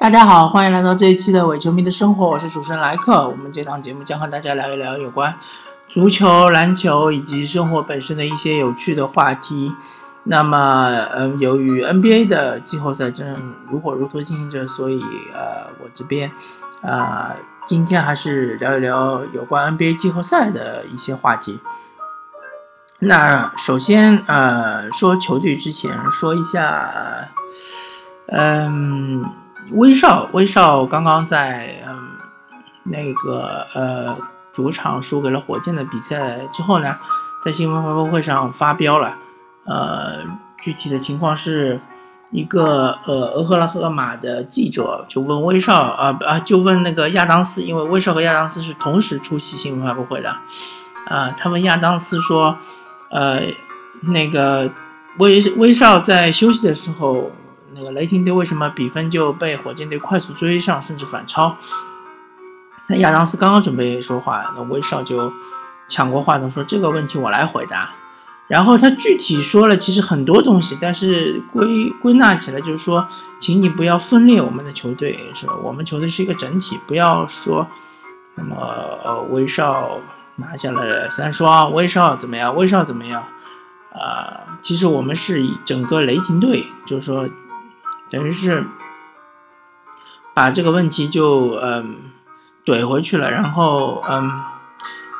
大家好，欢迎来到这一期的伪球迷的生活，我是主持人莱克。我们这档节目将和大家聊一聊有关足球、篮球以及生活本身的一些有趣的话题。那么，嗯，由于 NBA 的季后赛正如火如荼进行着，所以呃，我这边啊，今天还是聊一聊有关 NBA 季后赛的一些话题。那首先，呃，说球队之前说一下，嗯。威少，威少刚刚在嗯那个呃主场输给了火箭的比赛之后呢，在新闻发布会上发飙了。呃，具体的情况是一个呃俄克拉荷马的记者就问威少啊啊就问那个亚当斯，因为威少和亚当斯是同时出席新闻发布会的啊，他问亚当斯说，呃那个威威少在休息的时候。那个雷霆队为什么比分就被火箭队快速追上，甚至反超？那亚当斯刚刚准备说话，那威少就抢过话筒说：“这个问题我来回答。”然后他具体说了其实很多东西，但是归归纳起来就是说，请你不要分裂我们的球队，是吧？我们球队是一个整体，不要说那么威少拿下了三双，威少怎么样？威少怎么样？啊，其实我们是以整个雷霆队，就是说。等于是把这个问题就嗯怼回去了，然后嗯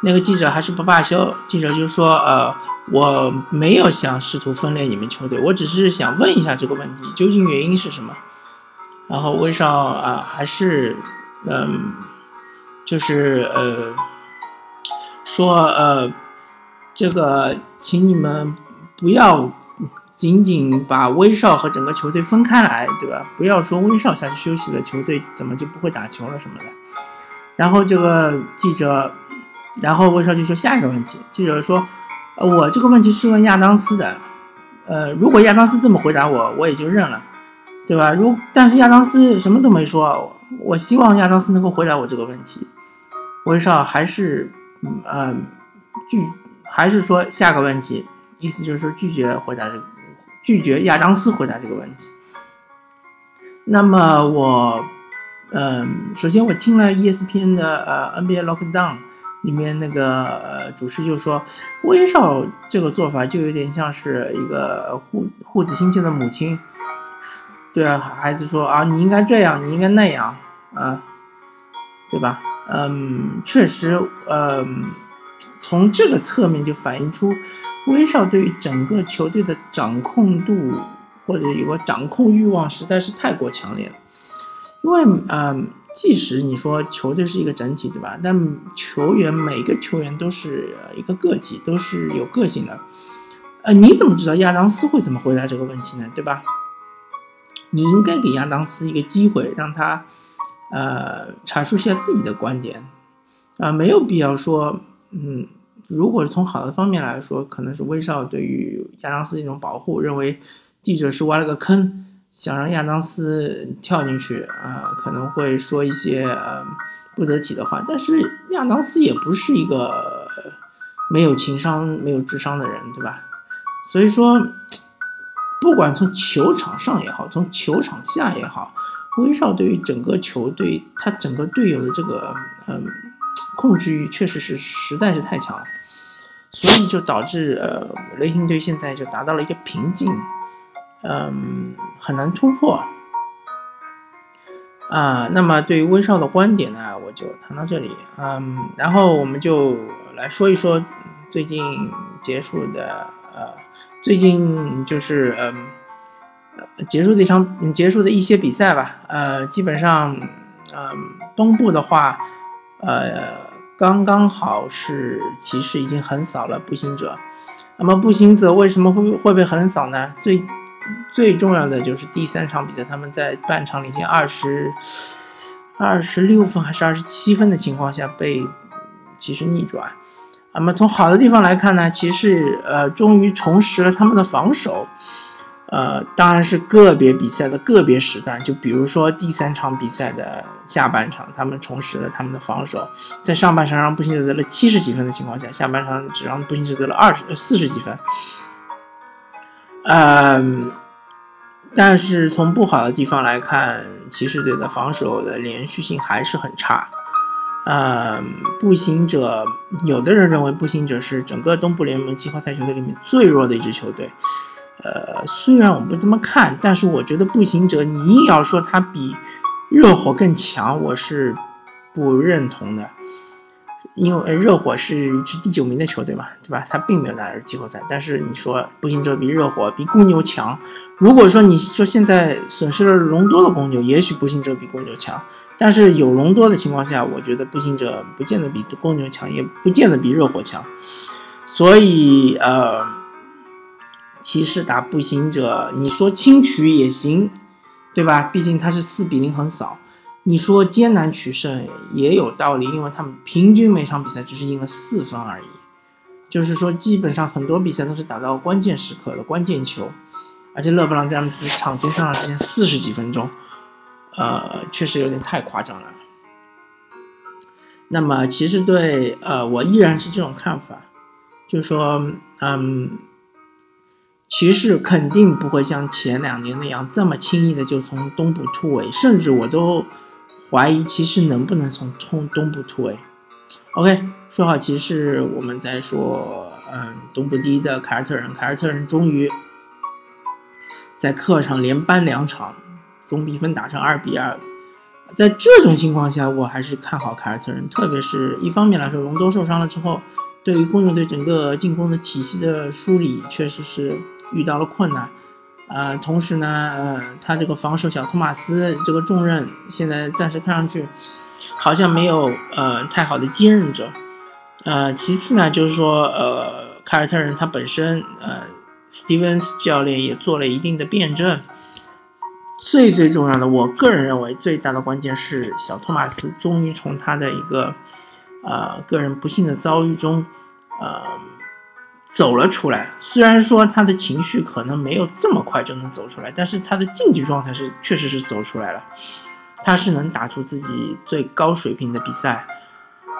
那个记者还是不罢休，记者就说呃我没有想试图分裂你们球队，我只是想问一下这个问题究竟原因是什么。然后威少啊还是嗯就是呃说呃这个请你们不要。仅仅把威少和整个球队分开来，对吧？不要说威少下去休息了，球队怎么就不会打球了什么的。然后这个记者，然后威少就说下一个问题。记者说，呃，我这个问题是问亚当斯的，呃，如果亚当斯这么回答我，我也就认了，对吧？如但是亚当斯什么都没说，我希望亚当斯能够回答我这个问题。威少还是，嗯，拒，还是说下个问题，意思就是说拒绝回答这个。拒绝亚当斯回答这个问题。那么我，嗯，首先我听了 ESPN 的呃 NBA Lockdown 里面那个呃主持就说，威少这个做法就有点像是一个护护子心切的母亲，对啊，孩子说啊你应该这样，你应该那样啊，对吧？嗯，确实，嗯，从这个侧面就反映出。威少对于整个球队的掌控度或者有个掌控欲望实在是太过强烈了，因为嗯，即使你说球队是一个整体，对吧？但球员每个球员都是一个个体，都是有个性的。呃，你怎么知道亚当斯会怎么回答这个问题呢？对吧？你应该给亚当斯一个机会，让他呃阐述一下自己的观点啊，没有必要说嗯。如果是从好的方面来说，可能是威少对于亚当斯一种保护，认为记者是挖了个坑，想让亚当斯跳进去啊，可能会说一些呃不得体的话。但是亚当斯也不是一个没有情商、没有智商的人，对吧？所以说，不管从球场上也好，从球场下也好，威少对于整个球队他整个队友的这个嗯控制欲，确实是实在是太强了。所以就导致呃雷霆队现在就达到了一个瓶颈，嗯，很难突破啊。那么对于威少的观点呢，我就谈到这里，嗯，然后我们就来说一说最近结束的呃，最近就是嗯结束的一场结束的一些比赛吧，呃，基本上嗯东部的话，呃。刚刚好是骑士已经横扫了步行者，那么步行者为什么会会被横扫呢？最最重要的就是第三场比赛，他们在半场领先二十二十六分还是二十七分的情况下被骑士逆转。那么从好的地方来看呢，骑士呃终于重拾了他们的防守。呃，当然是个别比赛的个别时段，就比如说第三场比赛的下半场，他们重拾了他们的防守，在上半场让步行者得了七十几分的情况下，下半场只让步行者得了二十四十几分。嗯，但是从不好的地方来看，骑士队的防守的连续性还是很差。呃，步行者，有的人认为步行者是整个东部联盟季后赛球队里面最弱的一支球队。呃，虽然我不这么看，但是我觉得步行者，你硬要说他比热火更强，我是不认同的。因为热火是一支第九名的球队嘛，对吧？他并没有拿到季后赛。但是你说步行者比热火、比公牛强，如果说你说现在损失了隆多的公牛，也许步行者比公牛强。但是有隆多的情况下，我觉得步行者不见得比公牛强，也不见得比热火强。所以呃，骑士打步行者，你说轻取也行，对吧？毕竟他是四比零横扫。你说艰难取胜也有道理，因为他们平均每场比赛只是赢了四分而已，就是说基本上很多比赛都是打到关键时刻的关键球，而且勒布朗詹姆斯场均上场时间四十几分钟，呃，确实有点太夸张了。那么骑士队，呃，我依然是这种看法，就是说，嗯，骑士肯定不会像前两年那样这么轻易的就从东部突围，甚至我都。怀疑骑士能不能从东东部突围？OK，说好骑士，我们再说，嗯，东部第一的凯尔特人，凯尔特人终于在客场连扳两场，总比分打成二比二。在这种情况下，我还是看好凯尔特人，特别是一方面来说，隆多受伤了之后，对于公牛队整个进攻的体系的梳理，确实是遇到了困难。呃，同时呢，呃，他这个防守小托马斯这个重任，现在暂时看上去好像没有呃太好的接任者。呃，其次呢，就是说，呃，凯尔特人他本身，呃，Stevens 教练也做了一定的辩证。最最重要的，我个人认为最大的关键是小托马斯终于从他的一个呃个人不幸的遭遇中，呃。走了出来，虽然说他的情绪可能没有这么快就能走出来，但是他的竞技状态是确实是走出来了，他是能打出自己最高水平的比赛，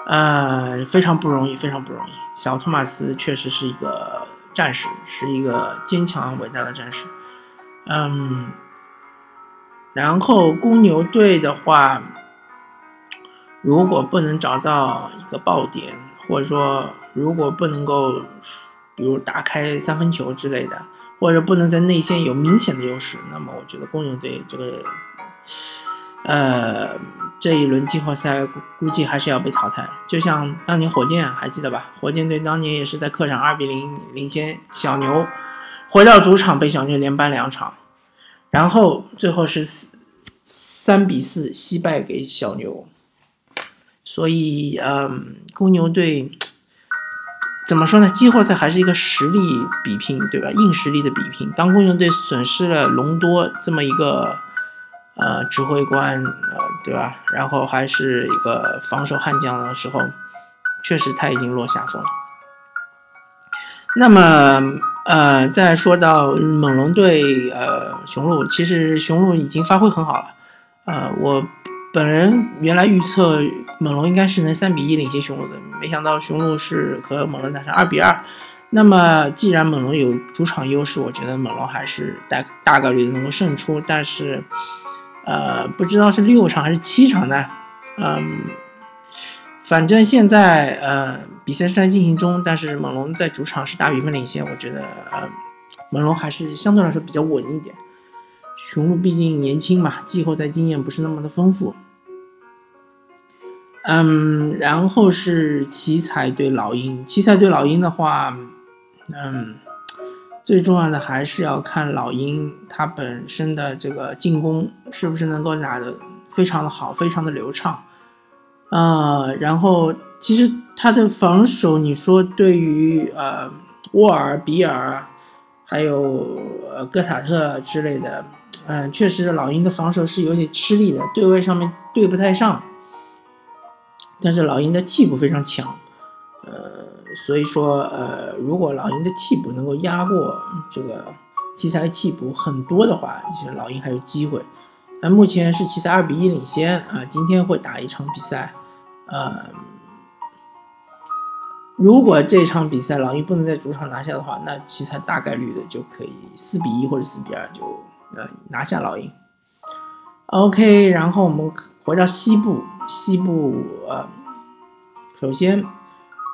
呃，非常不容易，非常不容易。小托马斯确实是一个战士，是一个坚强伟大的战士，嗯，然后公牛队的话，如果不能找到一个爆点，或者说如果不能够。比如打开三分球之类的，或者不能在内线有明显的优势，那么我觉得公牛队这个，呃，这一轮季后赛估计还是要被淘汰。就像当年火箭，还记得吧？火箭队当年也是在客场二比零领先小牛，回到主场被小牛连扳两场，然后最后是三比四惜败给小牛。所以，嗯，公牛队。怎么说呢？季后赛还是一个实力比拼，对吧？硬实力的比拼。当公牛队损失了隆多这么一个呃指挥官，呃，对吧？然后还是一个防守悍将的时候，确实他已经落下风。那么，呃，再说到猛龙队，呃，雄鹿，其实雄鹿已经发挥很好了，呃，我。本人原来预测猛龙应该是能三比一领先雄鹿的，没想到雄鹿是和猛龙打成二比二。那么既然猛龙有主场优势，我觉得猛龙还是大大概率能够胜出。但是，呃，不知道是六场还是七场呢？嗯，反正现在呃比赛正在进行中，但是猛龙在主场是大比分领先，我觉得呃猛龙还是相对来说比较稳一点。雄鹿毕竟年轻嘛，季后赛经验不是那么的丰富。嗯，然后是奇才对老鹰，奇才对老鹰的话，嗯，最重要的还是要看老鹰它本身的这个进攻是不是能够打得非常的好，非常的流畅。呃，然后其实他的防守，你说对于呃沃尔、比尔，还有呃戈塔特之类的。嗯，确实，老鹰的防守是有点吃力的，对位上面对不太上。但是老鹰的替补非常强，呃，所以说，呃，如果老鹰的替补能够压过这个奇才替补很多的话，其实老鹰还有机会。那目前是奇才二比一领先啊，今天会打一场比赛，呃，如果这场比赛老鹰不能在主场拿下的话，那奇才大概率的就可以四比一或者四比二就。呃，拿下老鹰。OK，然后我们回到西部，西部呃，首先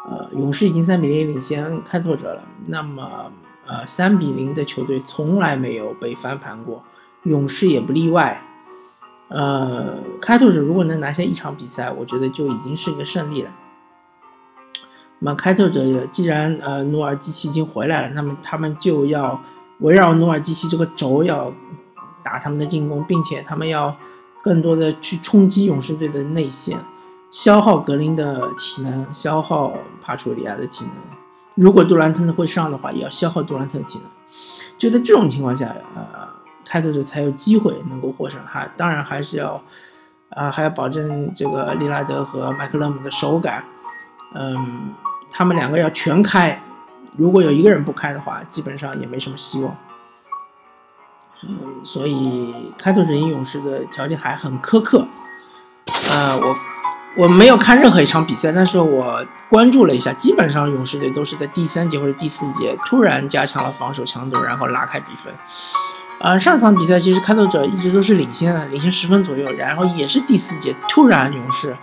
呃，勇士已经三比零领先开拓者了。那么呃，三比零的球队从来没有被翻盘过，勇士也不例外。呃，开拓者如果能拿下一场比赛，我觉得就已经是一个胜利了。那么开拓者既然呃努尔基奇已经回来了，那么他们就要围绕努尔基奇这个轴要打他们的进攻，并且他们要更多的去冲击勇士队的内线，消耗格林的体能，消耗帕楚里亚的体能。如果杜兰特会上的话，也要消耗杜兰特的体能。就在这种情况下，呃，开拓者才有机会能够获胜。还当然还是要啊，还要保证这个利拉德和麦克勒姆的手感，嗯。他们两个要全开，如果有一个人不开的话，基本上也没什么希望。嗯，所以开拓者赢勇士的条件还很苛刻。呃，我我没有看任何一场比赛，但是我关注了一下，基本上勇士队都是在第三节或者第四节突然加强了防守强度，然后拉开比分。呃，上场比赛其实开拓者一直都是领先的，领先十分左右，然后也是第四节突然勇士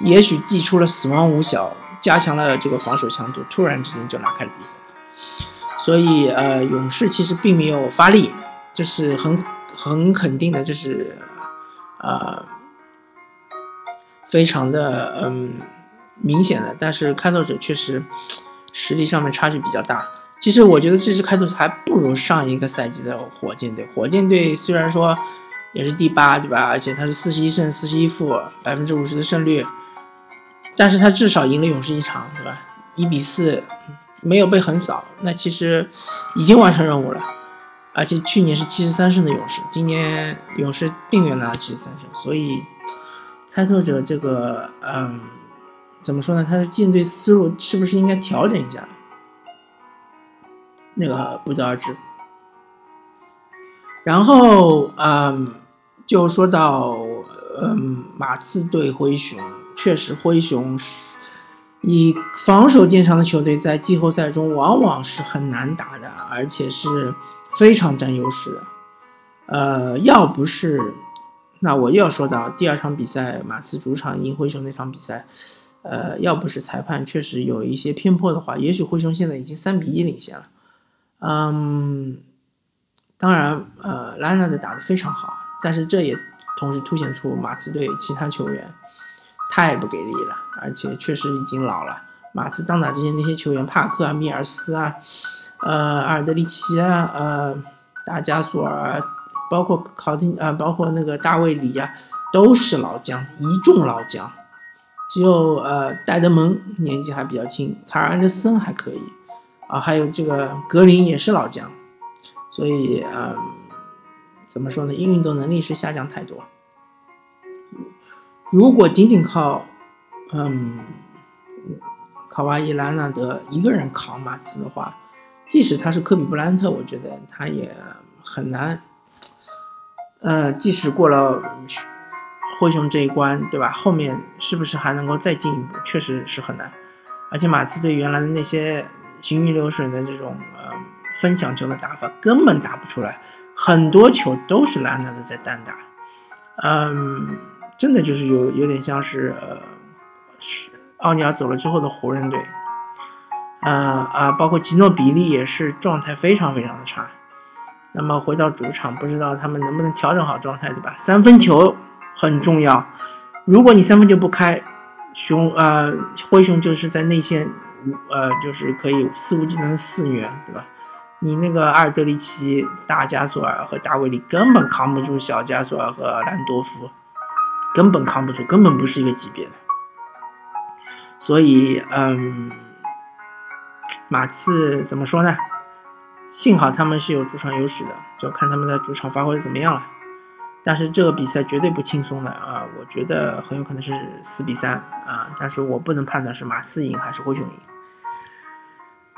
也许祭出了死亡五小。加强了这个防守强度，突然之间就拉开了比分，所以呃，勇士其实并没有发力，这是很很肯定的，这是呃非常的嗯明显的。但是开拓者确实实力上面差距比较大。其实我觉得这支开拓者还不如上一个赛季的火箭队。火箭队虽然说也是第八，对吧？而且他是四十一胜四十一负，百分之五十的胜率。但是他至少赢了勇士一场，对吧？一比四，没有被横扫，那其实已经完成任务了。而且去年是七十三胜的勇士，今年勇士并没有拿到七十三胜，所以开拓者这个，嗯，怎么说呢？他的进队思路是不是应该调整一下？那个不得而知。然后，嗯，就说到，嗯，马刺对灰熊。确实，灰熊以防守见长的球队，在季后赛中往往是很难打的，而且是非常占优势的。呃，要不是，那我又要说到第二场比赛，马刺主场赢灰熊那场比赛，呃，要不是裁判确实有一些偏颇的话，也许灰熊现在已经三比一领先了。嗯，当然，呃，莱纳的打得非常好，但是这也同时凸显出马刺队其他球员。太不给力了，而且确实已经老了。马刺当打之前那些球员，帕克啊、米尔斯啊、呃、阿尔德里奇啊、呃、大加索尔，包括考丁啊，包括那个大卫里啊，都是老将，一众老将。只有呃戴德蒙年纪还比较轻，卡尔安德森还可以啊，还有这个格林也是老将。所以呃，怎么说呢？运动能力是下降太多。如果仅仅靠，嗯，卡哇伊·兰纳德一个人扛马刺的话，即使他是科比·布兰特，我觉得他也很难。呃，即使过了灰熊这一关，对吧？后面是不是还能够再进一步？确实是很难。而且马刺队原来的那些行云流水的这种呃分享球的打法根本打不出来，很多球都是兰纳德在单打。嗯。真的就是有有点像是呃，是奥尼尔走了之后的湖人队，呃啊，包括吉诺比利也是状态非常非常的差。那么回到主场，不知道他们能不能调整好状态，对吧？三分球很重要，如果你三分球不开，熊呃灰熊就是在内线呃就是可以肆无忌惮的肆虐，对吧？你那个阿尔德里奇、大加索尔和大卫里根本扛不住小加索尔和兰多夫。根本扛不住，根本不是一个级别的。所以，嗯，马刺怎么说呢？幸好他们是有主场优势的，就看他们在主场发挥的怎么样了。但是这个比赛绝对不轻松的啊！我觉得很有可能是四比三啊，但是我不能判断是马刺赢还是灰熊赢。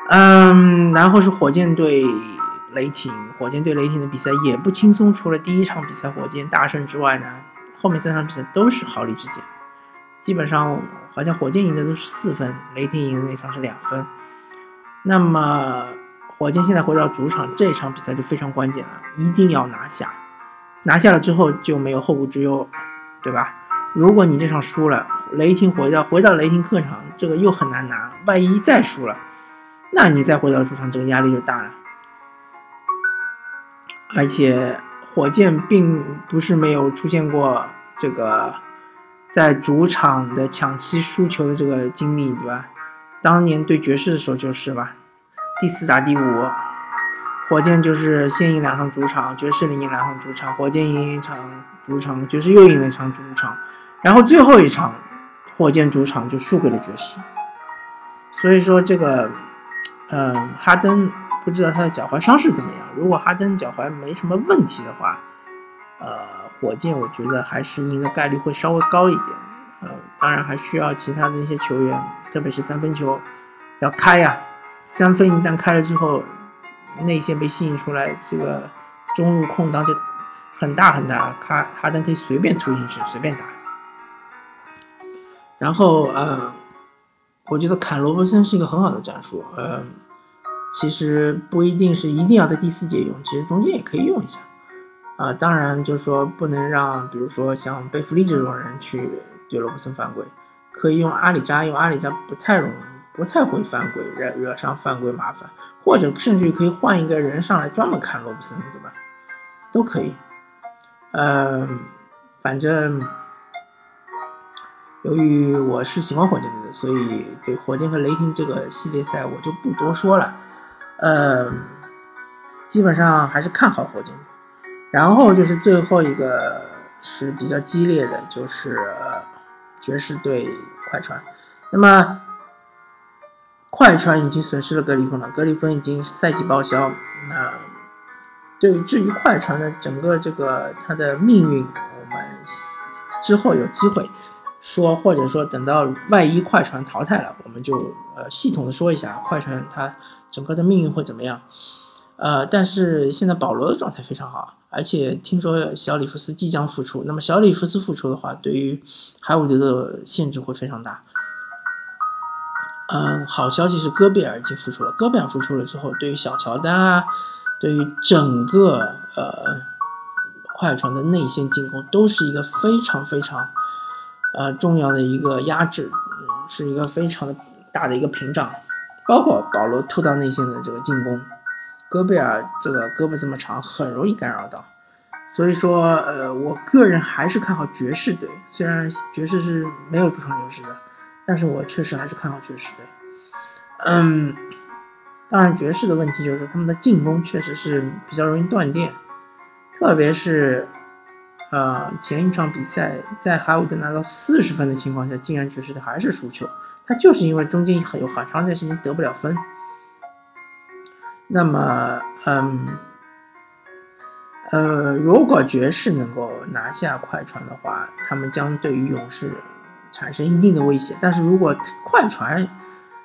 嗯，然后是火箭队雷霆，火箭队雷霆的比赛也不轻松，除了第一场比赛火箭大胜之外呢。后面三场比赛都是毫厘之间，基本上好像火箭赢的都是四分，雷霆赢的那场是两分。那么火箭现在回到主场，这场比赛就非常关键了，一定要拿下。拿下了之后就没有后顾之忧，对吧？如果你这场输了，雷霆回到回到雷霆客场，这个又很难拿。万一再输了，那你再回到主场，这个压力就大了。而且火箭并不是没有出现过这个在主场的抢七输球的这个经历，对吧？当年对爵士的时候就是吧，第四打第五。火箭就是先赢两场主场，爵士赢两场主场，火箭赢一场主场，爵士又赢了一场主场，然后最后一场，火箭主场就输给了爵士。所以说这个，嗯，哈登不知道他的脚踝伤势怎么样。如果哈登脚踝没什么问题的话，呃，火箭我觉得还是赢的概率会稍微高一点。呃，当然还需要其他的一些球员，特别是三分球要开呀，三分一旦开了之后。内线被吸引出来，这个中路空档就很大很大，哈哈登可以随便突进去，随便打。然后呃，我觉得砍罗伯森是一个很好的战术，呃，其实不一定是一定要在第四节用，其实中间也可以用一下。啊，当然就是说不能让，比如说像贝弗利这种人去对罗伯森犯规，可以用阿里扎，用阿里扎不太容。不太会犯规，惹惹上犯规麻烦，或者甚至于可以换一个人上来专门看罗布森，对吧？都可以。嗯，反正由于我是喜欢火箭队的，所以对火箭和雷霆这个系列赛我就不多说了。嗯，基本上还是看好火箭。然后就是最后一个是比较激烈的，就是爵士对快船。那么。快船已经损失了格里芬了，格里芬已经赛季报销。那对于至于快船的整个这个他的命运，我们之后有机会说，或者说等到万一快船淘汰了，我们就呃系统的说一下快船它整个的命运会怎么样。呃，但是现在保罗的状态非常好，而且听说小里弗斯即将复出，那么小里弗斯复出的话，对于海伍德的限制会非常大。嗯，好消息是戈贝尔已经复出了。戈贝尔复出了之后，对于小乔丹啊，对于整个呃快船的内线进攻都是一个非常非常呃重要的一个压制，是一个非常的大的一个屏障。包括保罗突到内线的这个进攻，戈贝尔这个胳膊这么长，很容易干扰到。所以说，呃，我个人还是看好爵士队，虽然爵士是没有主场优势的。但是我确实还是看好爵士队，嗯，当然爵士的问题就是他们的进攻确实是比较容易断电，特别是，呃，前一场比赛在海伍德拿到四十分的情况下，竟然爵士队还是输球，他就是因为中间有很长一段时间得不了分。那么，嗯，呃，如果爵士能够拿下快船的话，他们将对于勇士。产生一定的威胁，但是如果快船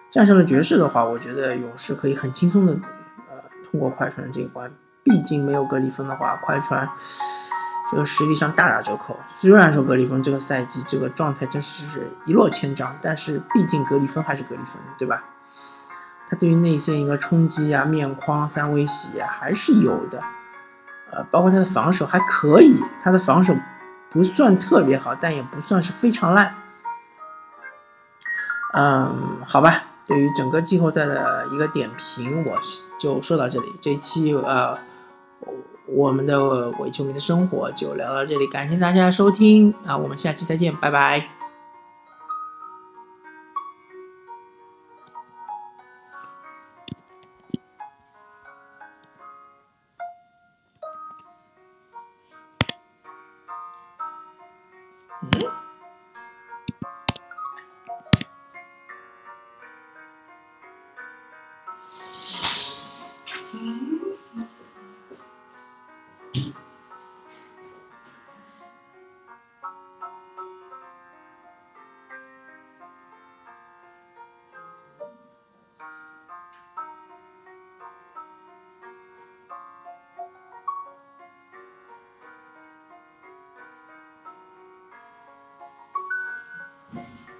战胜了爵士的话，我觉得勇士可以很轻松的呃通过快船这一关。毕竟没有格里芬的话，快船这个实力上大打折扣。虽然说格里芬这个赛季这个状态真是一落千丈，但是毕竟格里芬还是格里芬，对吧？他对于内线一个冲击啊、面框、三威胁啊还是有的。呃，包括他的防守还可以，他的防守不算特别好，但也不算是非常烂。嗯，好吧，对于整个季后赛的一个点评，我就说到这里。这一期呃，我们的伪球迷的生活就聊到这里，感谢大家收听啊，我们下期再见，拜拜。Okay.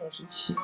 二十七。